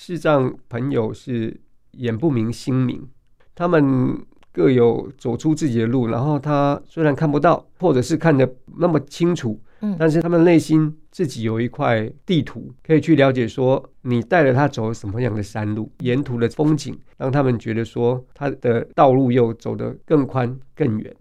视障朋友是眼不明心明，他们各有走出自己的路。然后他虽然看不到，或者是看得那么清楚，嗯，但是他们内心自己有一块地图，可以去了解说你带着他走什么样的山路，沿途的风景，让他们觉得说他的道路又走得更宽更远。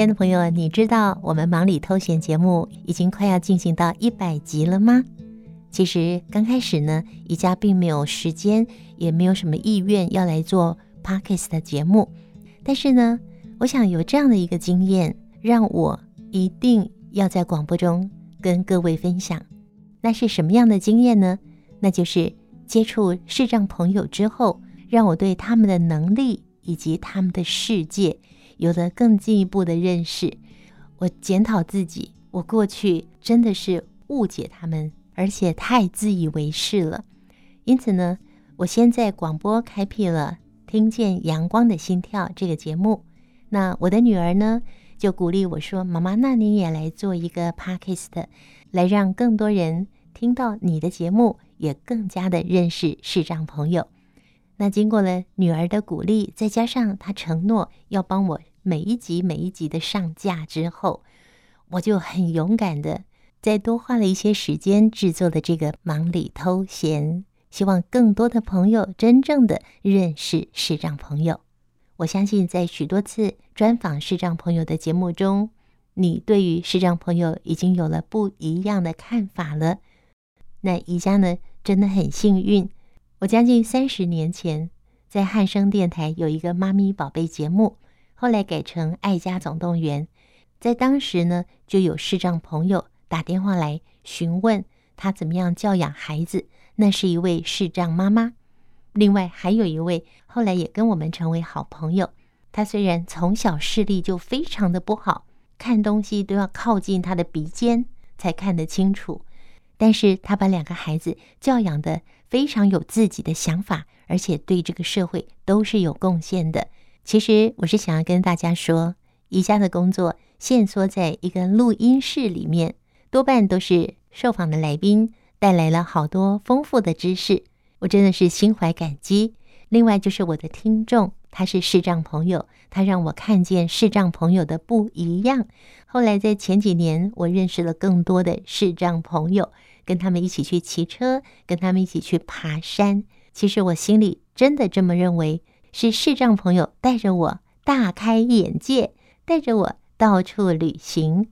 亲爱的朋友，你知道我们忙里偷闲节目已经快要进行到一百集了吗？其实刚开始呢，宜家并没有时间，也没有什么意愿要来做 Podcast 的节目。但是呢，我想有这样的一个经验，让我一定要在广播中跟各位分享。那是什么样的经验呢？那就是接触视障朋友之后，让我对他们的能力以及他们的世界。有了更进一步的认识，我检讨自己，我过去真的是误解他们，而且太自以为是了。因此呢，我先在广播开辟了《听见阳光的心跳》这个节目。那我的女儿呢，就鼓励我说：“妈妈，那你也来做一个 Podcast，来让更多人听到你的节目，也更加的认识视障朋友。”那经过了女儿的鼓励，再加上她承诺要帮我。每一集每一集的上架之后，我就很勇敢的再多花了一些时间制作的这个忙里偷闲，希望更多的朋友真正的认识视障朋友。我相信在许多次专访视障朋友的节目中，你对于视障朋友已经有了不一样的看法了。那宜家呢，真的很幸运，我将近三十年前在汉声电台有一个妈咪宝贝节目。后来改成《爱家总动员》，在当时呢，就有视障朋友打电话来询问他怎么样教养孩子。那是一位视障妈妈，另外还有一位后来也跟我们成为好朋友。他虽然从小视力就非常的不好，看东西都要靠近他的鼻尖才看得清楚，但是他把两个孩子教养的非常有自己的想法，而且对这个社会都是有贡献的。其实我是想要跟大家说，宜家的工作限缩在一个录音室里面，多半都是受访的来宾带来了好多丰富的知识，我真的是心怀感激。另外就是我的听众，他是视障朋友，他让我看见视障朋友的不一样。后来在前几年，我认识了更多的视障朋友，跟他们一起去骑车，跟他们一起去爬山。其实我心里真的这么认为。是视障朋友带着我大开眼界，带着我到处旅行。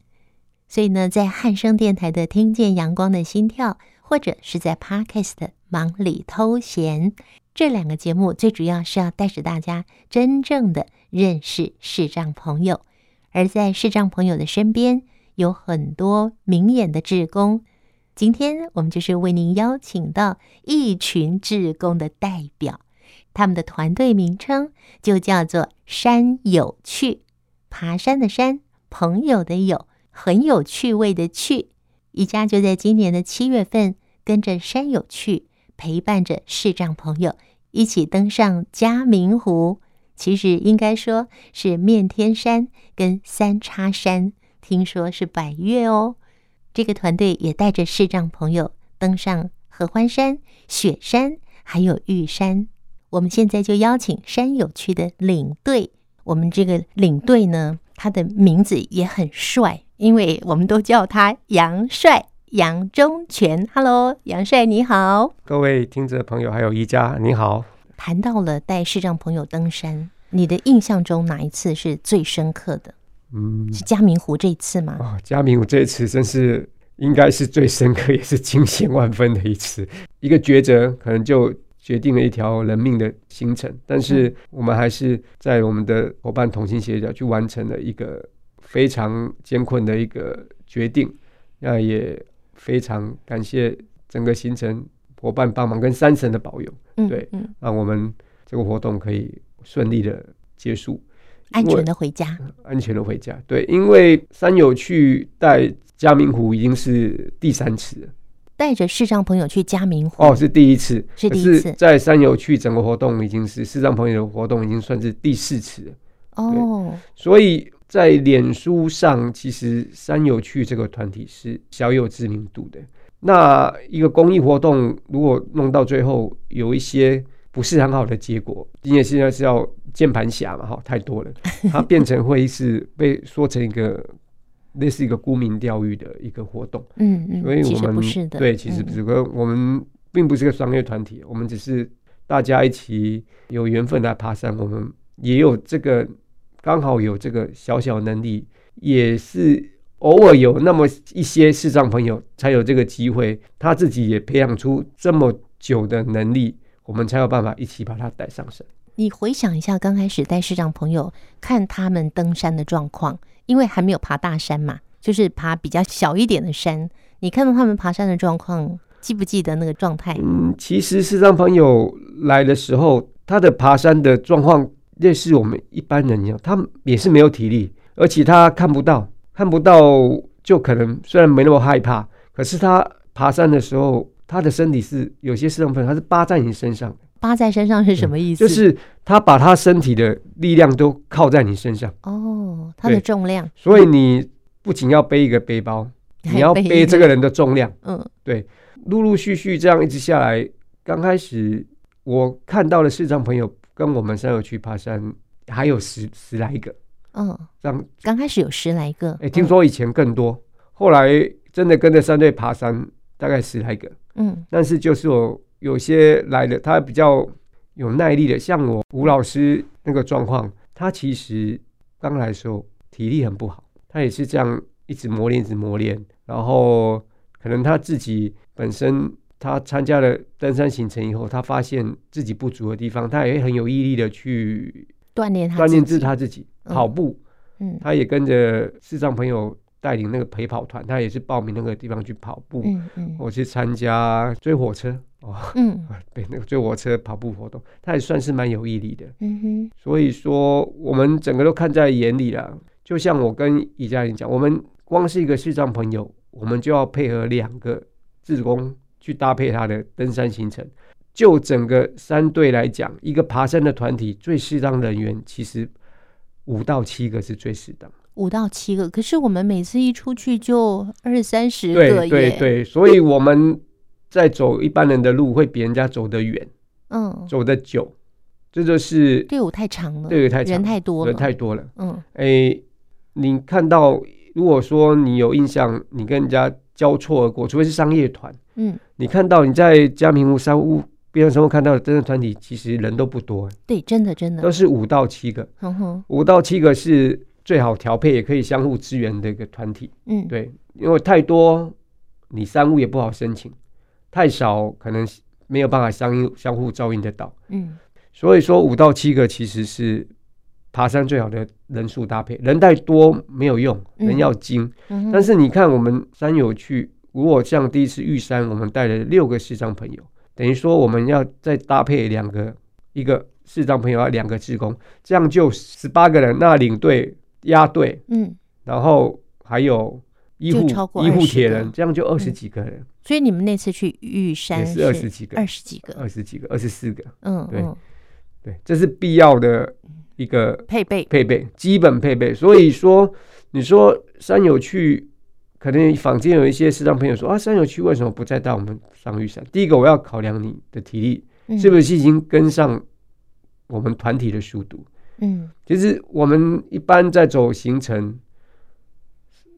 所以呢，在汉声电台的《听见阳光的心跳》，或者是在 Podcast《忙里偷闲》这两个节目，最主要是要带着大家真正的认识视障朋友。而在视障朋友的身边，有很多明眼的志工。今天我们就是为您邀请到一群志工的代表。他们的团队名称就叫做“山有趣”，爬山的山，朋友的友，很有趣味的趣。宜家就在今年的七月份，跟着“山有趣”，陪伴着视障朋友一起登上嘉明湖。其实应该说是面天山跟三叉山，听说是百岳哦。这个团队也带着视障朋友登上合欢山、雪山，还有玉山。我们现在就邀请山友区的领队。我们这个领队呢，他的名字也很帅，因为我们都叫他杨帅杨忠全。Hello，杨帅你好，各位听者朋友，还有宜家你好。谈到了带视障朋友登山，你的印象中哪一次是最深刻的？嗯，是嘉明湖这一次吗？哦，嘉明湖这一次真是应该是最深刻，也是惊险万分的一次。一个抉择，可能就。决定了一条人命的行程，但是我们还是在我们的伙伴同心协调，去完成了一个非常艰困的一个决定。那也非常感谢整个行程伙伴帮忙跟山神的保佑，对，让我们这个活动可以顺利的结束，安全的回家，安全的回家。对，因为三友去带嘉明湖已经是第三次了。带着视障朋友去嘉明湖。哦，是第一次，是第一次，在山友去整个活动已经是视障朋友的活动，已经算是第四次了。哦，所以在脸书上，其实山友去这个团体是小有知名度的。那一个公益活动，如果弄到最后有一些不是很好的结果，因为现在是要键盘侠嘛，哈，太多了，它变成会是被说成一个类似一个沽名钓誉的一个活动。嗯嗯，所以我们不是的，对，其实不是，嗯、我们并不是个商业团体，我们只是大家一起有缘分来爬山，我们也有这个刚好有这个小小能力，也是。偶尔有那么一些视障朋友才有这个机会，他自己也培养出这么久的能力，我们才有办法一起把他带上山。你回想一下，刚开始带视障朋友看他们登山的状况，因为还没有爬大山嘛，就是爬比较小一点的山。你看到他们爬山的状况，记不记得那个状态？嗯，其实视障朋友来的时候，他的爬山的状况类似我们一般人一样，他也是没有体力，而且他看不到。看不到就可能虽然没那么害怕，可是他爬山的时候，他的身体是有些视障朋友，他是扒在你身上的。扒在身上是什么意思？就是他把他身体的力量都靠在你身上。哦，他的重量。所以你不仅要背一个背包，你要背这个人的重量。嗯，对，陆陆续续这样一直下来，刚开始我看到的视障朋友跟我们山友去爬山，还有十十来个。嗯，这样刚开始有十来个，哎，听说以前更多，嗯、后来真的跟着三队爬山，大概十来个。嗯，但是就是我有些来的，他比较有耐力的，像我吴老师那个状况，他其实刚来的时候体力很不好，他也是这样一直磨练，一直磨练，然后可能他自己本身他参加了登山行程以后，他发现自己不足的地方，他也很有毅力的去。锻炼他，锻炼自他自己跑步，嗯，他也跟着视障朋友带领那个陪跑团，他也是报名那个地方去跑步，嗯嗯，我去参加追火车，哦，嗯，对，那个追火车跑步活动，他也算是蛮有毅力的，嗯哼，所以说我们整个都看在眼里了。就像我跟宜家人讲，我们光是一个视障朋友，我们就要配合两个志工去搭配他的登山行程。就整个山队来讲，一个爬山的团体最适当人员其实五到七个是最适当。五到七个，可是我们每次一出去就二三十个耶。对对对，所以我们在走一般人的路会比人家走得远，嗯，走得久，这就是队伍太长了，队伍太长，人太多了，人太多了。嗯，哎，你看到，如果说你有印象，你跟人家交错而过，除非是商业团，嗯，你看到你在嘉明湖山屋。别人什么看到的登山团体，其实人都不多。对，真的真的都是五到七个。五到七个是最好调配，也可以相互支援的一个团体。嗯，对，因为太多，你三屋也不好申请；太少，可能没有办法相应相互照应得到。嗯，所以说五到七个其实是爬山最好的人数搭配。人太多没有用，人要精。嗯，但是你看，我们山友去，如果像第一次玉山，我们带了六个视障朋友。等于说，我们要再搭配两个，一个视障朋友，要两个志工，这样就十八个人。那领队、押队，嗯，然后还有医护、医护铁人，这样就二十几个人。嗯。所以你们那次去玉山也是二十几个，二十几个，二十几个，二十四个。嗯，对，对，这是必要的一个配备，配备基本配备。所以说，你说山友去。可能坊间有一些视障朋友说啊，山友去为什么不再带我们上玉山？第一个，我要考量你的体力是不是已经跟上我们团体的速度。嗯，其实我们一般在走行程，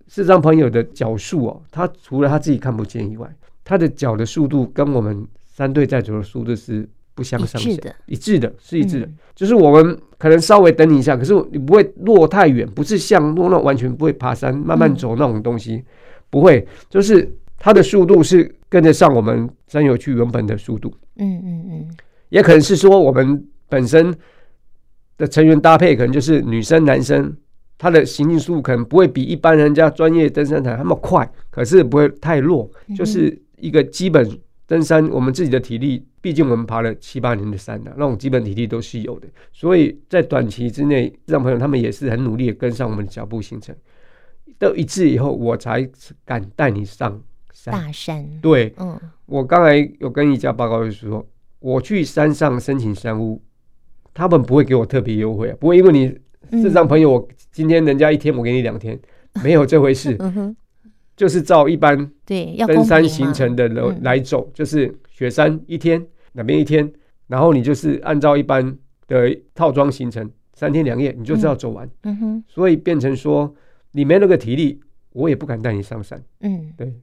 视障朋友的脚速哦，他除了他自己看不见以外，他的脚的速度跟我们三队在走的速度是。不相上下，一致的，一致的，是一致的。嗯、就是我们可能稍微等你一下，可是你不会落太远，不是像落那完全不会爬山、慢慢走那种东西，嗯、不会。就是他的速度是跟得上我们山友去原本的速度。嗯嗯嗯，也可能是说我们本身的成员搭配，可能就是女生男生，他的行进速度可能不会比一般人家专业登山团那么快，可是不会太弱，就是一个基本。登山，我们自己的体力，毕竟我们爬了七八年的山了，那种基本体力都是有的。所以在短期之内，视障朋友他们也是很努力的跟上我们的脚步行程，到一次以后，我才敢带你上山。大山。对，嗯，我刚才有跟一家报告，就是说我去山上申请山屋，他们不会给我特别优惠啊，不会因为你视障朋友，我今天人家一天，我给你两天，嗯，没有这回事。就是照一般对要登山行程的人来走，嗯，就是雪山一天，哪边一天，然后你就是按照一般的套装行程。三天两夜，你就知道走完，嗯，嗯哼，所以变成说你没那个体力，我也不敢带你上山，嗯，对，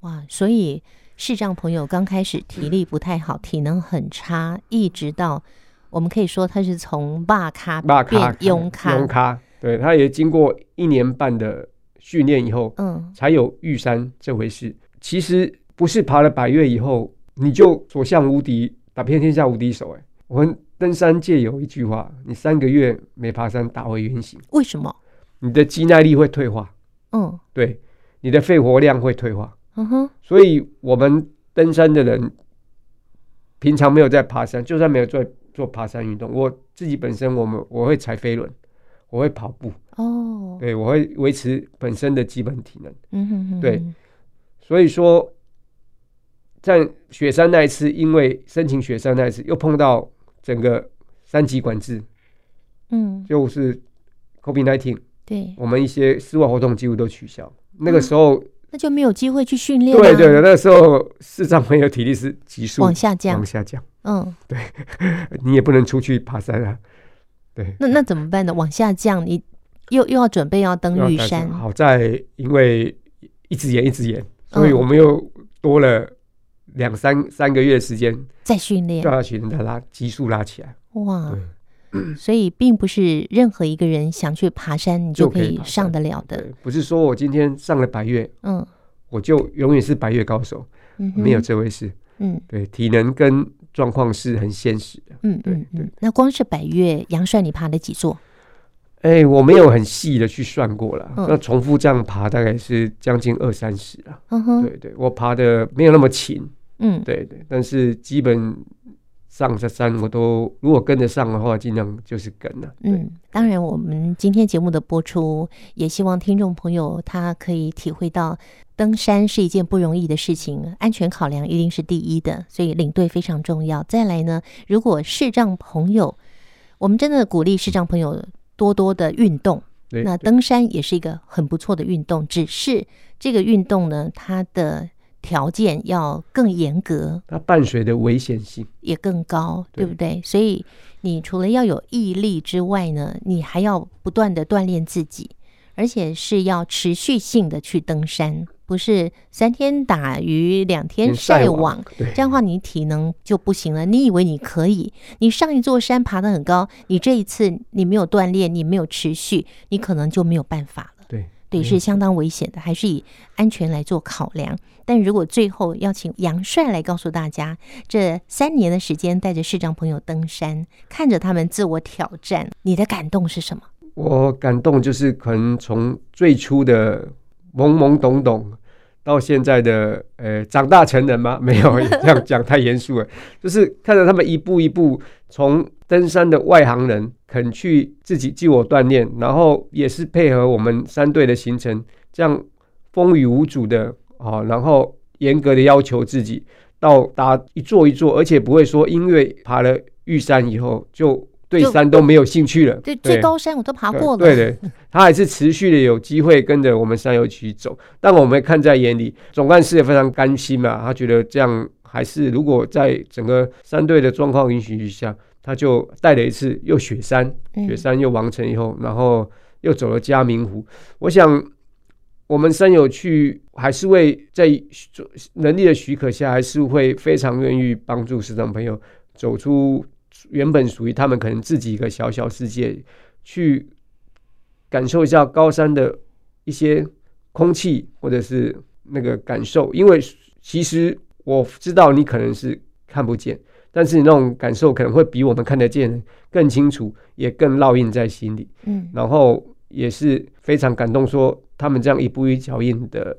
哇，所以视障朋友刚开始体力不太好，体能很差，一直到我们可以说他是从霸咖变勇咖，勇咖，对，他也经过一年半的训练以后，嗯，才有玉山这回事。其实不是爬了百越以后你就所向无敌，打遍天下无敌手，哎，我们。登山界有一句话：你三个月没爬山，打回原形。为什么？你的肌耐力会退化。嗯，对，你的肺活量会退化。嗯哼。所以，我们登山的人平常没有在爬山，就算没有在做爬山运动，我自己本身，我们我会踩飞轮，我会跑步。哦。对，我会维持本身的基本体能。嗯哼哼。对，所以说，在雪山那一次，因为申请雪山那一次，又碰到。整个三级管制，嗯，就是 COVID-19，对，我们一些室外活动几乎都取消。那个时候，那就没有机会去训练。对对对，那个时候视障朋友体力是急速往下降，往下降。嗯，对，你也不能出去爬山啊。对，那那怎么办呢？往下降，你又又要准备要登玉山。好在因为一直延一直延，所以我们又多了。两三三个月时间再训练，就要去把拉急速拉起来。哇，所以并不是任何一个人想去爬山，你就可以上得了的。不是说我今天上了白月，嗯，我就永远是白月高手，嗯，没有这回事。嗯，对，体能跟状况是很现实的。嗯，对对。那光是百岳，杨帅，你爬了几座？哎，我没有很细的去算过了。那重复这样爬，大概是将近二三十了。嗯哼，对对，我爬的没有那么勤。嗯，对对，但是基本上这山我都如果跟得上的话，尽量就是跟了。嗯，当然，我们今天节目的播出，也希望听众朋友他可以体会到，登山是一件不容易的事情，安全考量一定是第一的，所以领队非常重要。再来呢，如果视障朋友，我们真的鼓励视障朋友多多的运动，那登山也是一个很不错的运动，只是这个运动呢，它的。条件要更严格，它伴随的危险性也更高，对不对？所以你除了要有毅力之外呢，你还要不断的锻炼自己，而且是要持续性的去登山，不是三天打鱼两天晒网，这样的话你体能就不行了。你以为你可以？你上一座山爬得很高，你这一次你没有锻炼，你没有持续，你可能就没有办法了。对。是相当危险的，还是以安全来做考量。但如果最后要请杨帅来告诉大家，这三年的时间带着市长朋友登山，看着他们自我挑战，你的感动是什么？我感动就是可能从最初的懵懵懂懂，到现在的呃长大成人吗？没有，这样讲太严肃了。就是看着他们一步一步从登山的外行人。肯去自己自我锻炼，然后也是配合我们三队的行程，这样风雨无阻的啊，然后严格的要求自己到达一座一座，而且不会说因为爬了玉山以后就对山都没有兴趣了。对，最高山我都爬过了。对对，他还是持续的有机会跟着我们山友一起走，但我们看在眼里，总干事也非常甘心嘛，他觉得这样还是如果在整个山队的状况允许之下。他就带了一次又雪山，雪山又完成以后，然后又走了嘉明湖。我想，我们山友去还是会在能力的许可下，还是会非常愿意帮助视障朋友走出原本属于他们可能自己一个小小世界，去感受一下高山的一些空气或者是那个感受。因为其实我知道你可能是看不见。但是你那种感受可能会比我们看得见更清楚，也更烙印在心里。嗯，然后也是非常感动，说他们这样一步一脚印的，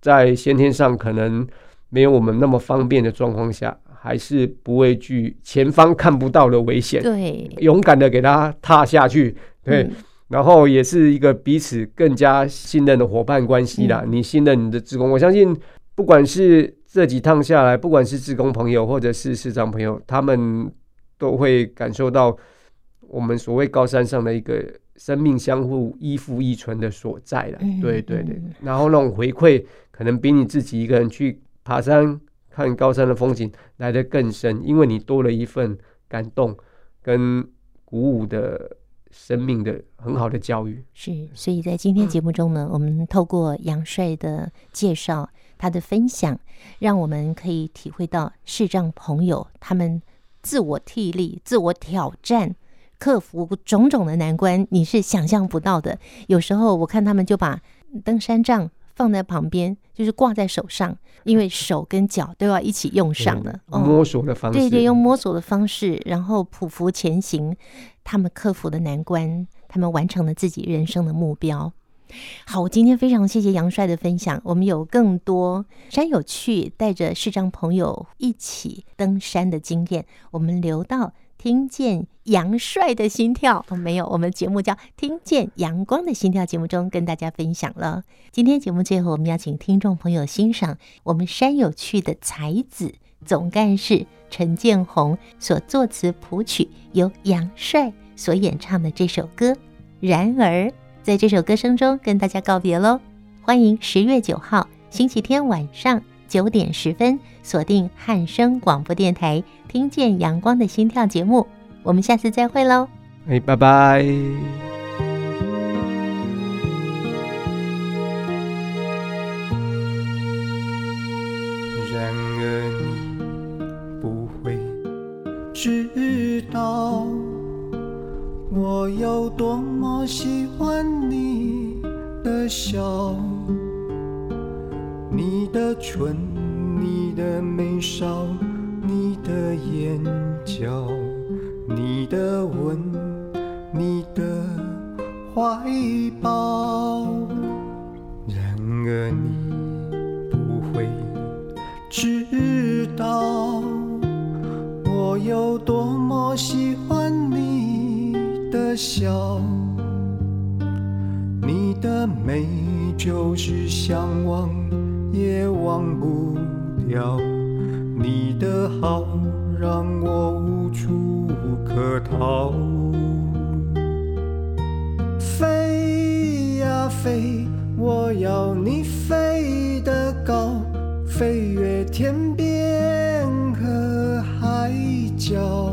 在先天上可能没有我们那么方便的状况下，还是不畏惧前方看不到的危险，对，勇敢的给他踏下去。对，然后也是一个彼此更加信任的伙伴关系啦。嗯、你信任你的职工，我相信不管是这几趟下来，不管是职工朋友或者是市长朋友，他们都会感受到我们所谓高山上的一个生命相互依附依存的所在了。嗯、对对对，然后那种回馈可能比你自己一个人去爬山看高山的风景来得更深，因为你多了一份感动跟鼓舞的。生命的很好的教育是，所以在今天节目中呢，嗯、我们透过杨帅的介绍，他的分享，让我们可以体会到视障朋友他们自我替力、自我挑战、克服种种的难关，你是想象不到的。有时候我看他们就把登山杖。放在旁边，就是挂在手上，因为手跟脚都要一起用上的。摸索的方式，对对，用摸索的方式，然后匍匐前行，他们克服的难关，他们完成了自己人生的目标。好，我今天非常谢谢杨帅的分享，我们有更多山有趣，带着视障朋友一起登山的经验，我们留到。听见杨帅的心跳，哦，没有，我们节目叫《听见阳光的心跳》节目中跟大家分享了。今天节目最后，我们邀请听众朋友欣赏我们山有趣的才子总干事陈建宏所作词谱曲，由杨帅所演唱的这首歌。然而，在这首歌声中跟大家告别喽。欢迎十月九号星期天晚上九点十分锁定汉声广播电台。听见阳光的心跳节目，我们下次再会喽！哎，拜拜。然而你不会知道，我有多么喜欢你的笑，你的唇，你的眉梢。你的眼角，你的吻，你的怀抱。然而你不会知道，我有多么喜欢你的笑，你的美就是向往也忘不掉。你的好让我无处可逃，飞呀飞，我要你飞得高，飞越天边和海角。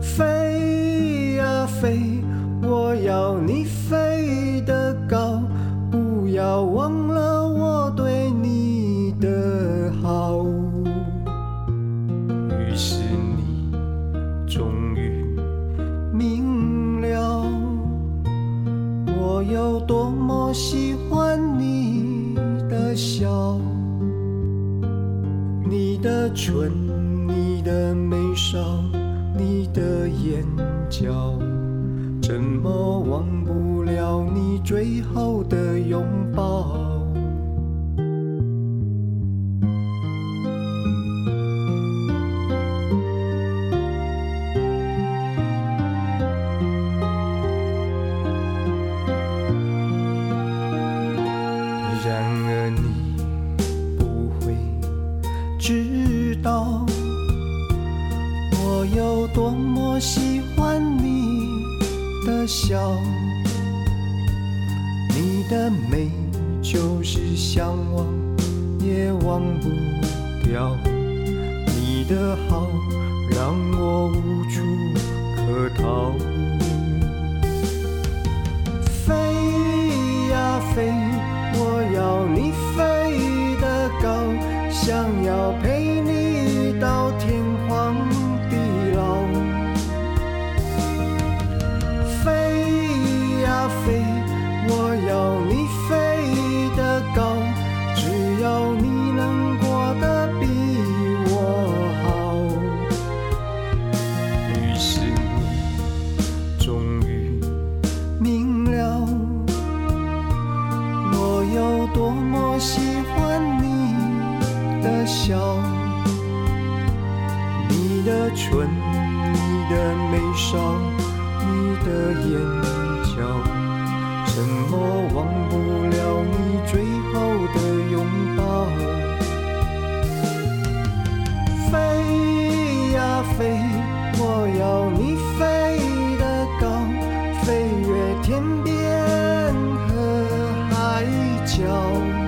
飞呀飞，我要你有多么喜欢你的笑，你的唇，你的眉梢，你的眼角，怎么忘不了你最后的拥抱？我多么喜欢你的笑，你的美，就是想忘也忘不掉。你的好，让我无处可逃。飞呀飞，我要你飞得高，想要陪。越天边和海角。